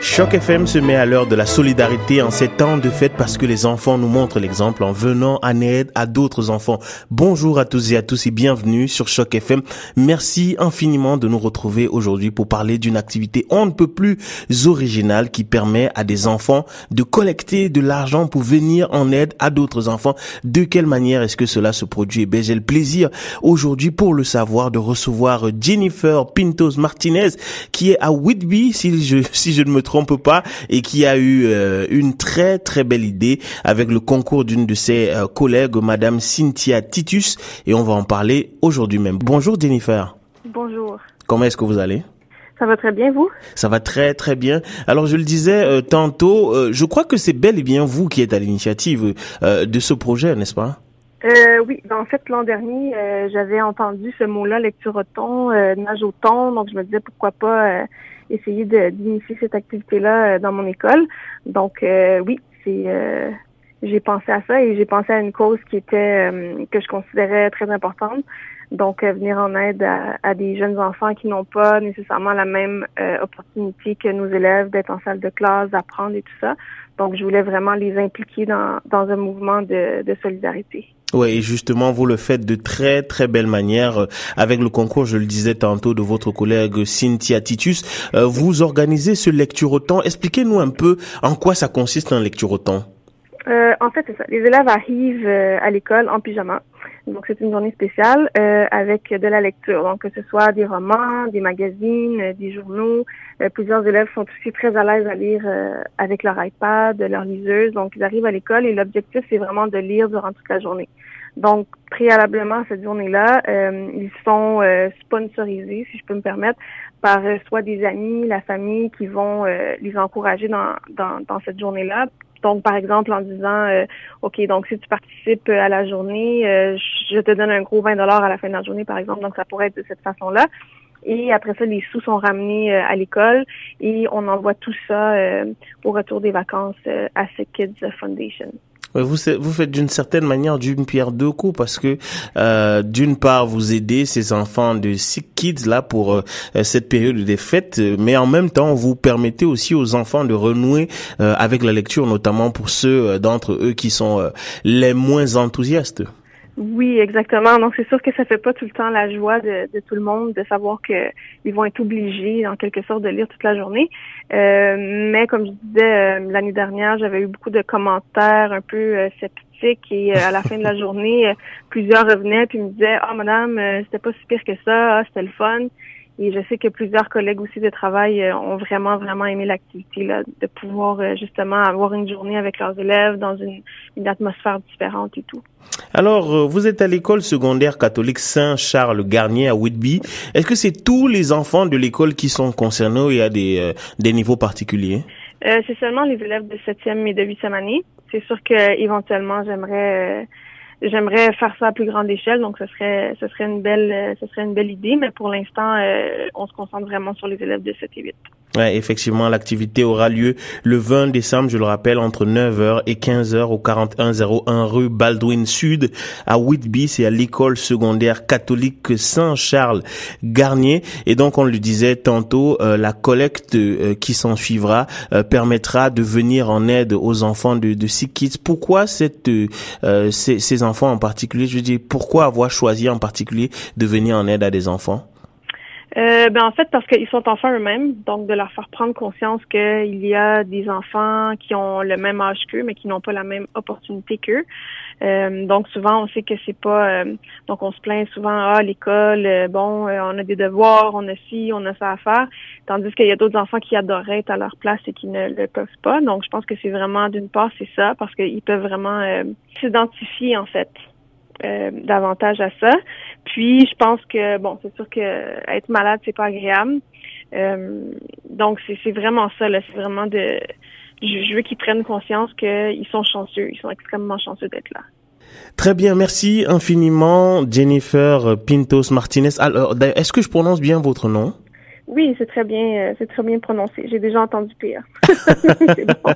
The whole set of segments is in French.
Choc FM se met à l'heure de la solidarité en ces temps de fête parce que les enfants nous montrent l'exemple en venant en aide à d'autres enfants. Bonjour à tous et à tous et bienvenue sur Choc FM. Merci infiniment de nous retrouver aujourd'hui pour parler d'une activité on ne peut plus originale qui permet à des enfants de collecter de l'argent pour venir en aide à d'autres enfants. De quelle manière est-ce que cela se produit? Eh j'ai le plaisir aujourd'hui pour le savoir de recevoir Jennifer Pintos Martinez qui est à Whitby si je, si je ne me trompe pas et qui a eu euh, une très très belle idée avec le concours d'une de ses euh, collègues, Madame Cynthia Titus, et on va en parler aujourd'hui même. Bonjour Jennifer. Bonjour. Comment est-ce que vous allez? Ça va très bien, vous? Ça va très très bien. Alors je le disais euh, tantôt, je crois que c'est bel et bien vous qui êtes à l'initiative de ce projet, n'est-ce pas? Oui, ben, en fait, l'an dernier, j'avais entendu ce mot-là, lecture au ton, nage au ton, donc je me disais pourquoi pas essayer d'initier cette activité-là euh, dans mon école. Donc euh, oui, c'est euh, j'ai pensé à ça et j'ai pensé à une cause qui était que je considérais très importante. Donc venir en aide à, des jeunes enfants qui n'ont pas nécessairement la même opportunité que nos élèves d'être en salle de classe, d'apprendre et tout ça. Donc je voulais vraiment les impliquer dans, dans un mouvement de, de solidarité. Oui, et justement, vous le faites de très très belle manière euh, avec le concours, je le disais tantôt, de votre collègue Cynthia Titus. Euh, vous organisez ce lecture au temps. Expliquez-nous un peu en quoi ça consiste un lecture au temps. Euh, en fait, c'est ça. Les élèves arrivent à l'école en pyjama. Donc, c'est une journée spéciale avec de la lecture. Donc, que ce soit des romans, des magazines, des journaux. plusieurs élèves sont aussi très à l'aise à lire avec leur iPad, leur liseuse. Donc, ils arrivent à l'école et l'objectif, c'est vraiment de lire durant toute la journée. Donc, préalablement à cette journée-là, euh, ils sont euh, sponsorisés, si je peux me permettre, par euh, soit des amis, la famille qui vont les encourager dans, dans, dans cette journée-là. Donc, par exemple, en disant, OK, donc si tu participes à la journée, je te donne un gros 20 dollars à la fin de la journée, par exemple. Donc, ça pourrait être de cette façon-là. Et après ça, les sous sont ramenés à l'école et on envoie tout ça au retour des vacances à Sick Kids Foundation. Vous, faites d'une certaine manière d'une pierre deux coups parce que euh, d'une part vous aidez ces enfants de Sick Kids là pour euh, cette période des fêtes, mais en même temps vous permettez aussi aux enfants de renouer euh, avec la lecture, notamment pour ceux d'entre eux qui sont les moins enthousiastes. Oui, exactement. Donc c'est sûr que ça fait pas tout le temps la joie de, de tout le monde de savoir que ils vont être obligés en quelque sorte de lire toute la journée. Euh, mais comme je disais euh, l'année dernière, j'avais eu beaucoup de commentaires un peu euh, sceptiques et à la fin de la journée, plusieurs revenaient puis me disaient "Ah madame, c'était pas si pire que ça, ah, c'était le fun." Et je sais que plusieurs collègues aussi de travail euh, ont vraiment, vraiment aimé l'activité, là, de pouvoir euh, justement avoir une journée avec leurs élèves dans une, une atmosphère différente et tout. Alors, euh, vous êtes à l'école secondaire catholique Saint-Charles-Garnier à Whitby. Est-ce que c'est tous les enfants de l'école qui sont concernés ou il y a des, des niveaux particuliers? Euh, c'est seulement les élèves de septième et de huitième année. C'est sûr que éventuellement j'aimerais j'aimerais faire ça à plus grande échelle, donc ce serait ce serait une belle ce serait une belle idée, mais pour l'instant, euh, on se concentre vraiment sur les élèves de 7 et 8. Ouais, effectivement, l'activité aura lieu le 20 décembre, je le rappelle, entre 9h et 15h au 4101 rue Baldwin Sud à Whitby, c'est à l'école secondaire catholique Saint-Charles Garnier. Et donc, on le disait tantôt, euh, la collecte euh, qui s'en suivra euh, permettra de venir en aide aux enfants de, de. Pourquoi ces, ces enfants en particulier? Je veux dire, pourquoi avoir choisi en particulier de venir en aide à des enfants? Euh, ben en fait parce qu'ils sont enfants eux-mêmes, donc de leur faire prendre conscience qu'il y a des enfants qui ont le même âge qu'eux, mais qui n'ont pas la même opportunité qu'eux. Euh, donc souvent on sait que c'est pas, euh, donc on se plaint souvent ah l'école, euh, bon on a des devoirs, on a ci, on a ça à faire, tandis qu'il y a d'autres enfants qui adoreraient être à leur place et qui ne le peuvent pas. Donc je pense que c'est vraiment d'une part c'est ça parce qu'ils peuvent vraiment s'identifier en fait euh, davantage à ça. Puis je pense que bon, c'est sûr que être malade c'est pas agréable. Euh, donc c'est vraiment ça là, c'est vraiment de je, veux qu'ils prennent conscience qu'ils sont chanceux, ils sont extrêmement chanceux d'être là. Très bien, merci infiniment Jennifer Pintos Martinez. Alors, est-ce que je prononce bien votre nom? Oui, c'est très bien, euh, c'est très bien prononcé. J'ai déjà entendu pire. bon.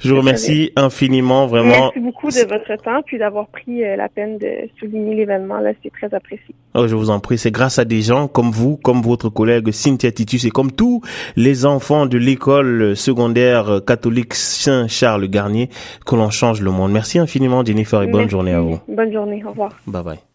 Je vous remercie infiniment, vraiment. Merci beaucoup de votre temps, puis d'avoir pris euh, la peine de souligner l'événement. Là, c'est très apprécié. Oh, je vous en prie. C'est grâce à des gens comme vous, comme votre collègue Cynthia Titus et comme tous les enfants de l'école secondaire catholique Saint-Charles Garnier que l'on change le monde. Merci infiniment, Jennifer, et bonne journée à vous. Bonne journée. Au revoir. Bye bye.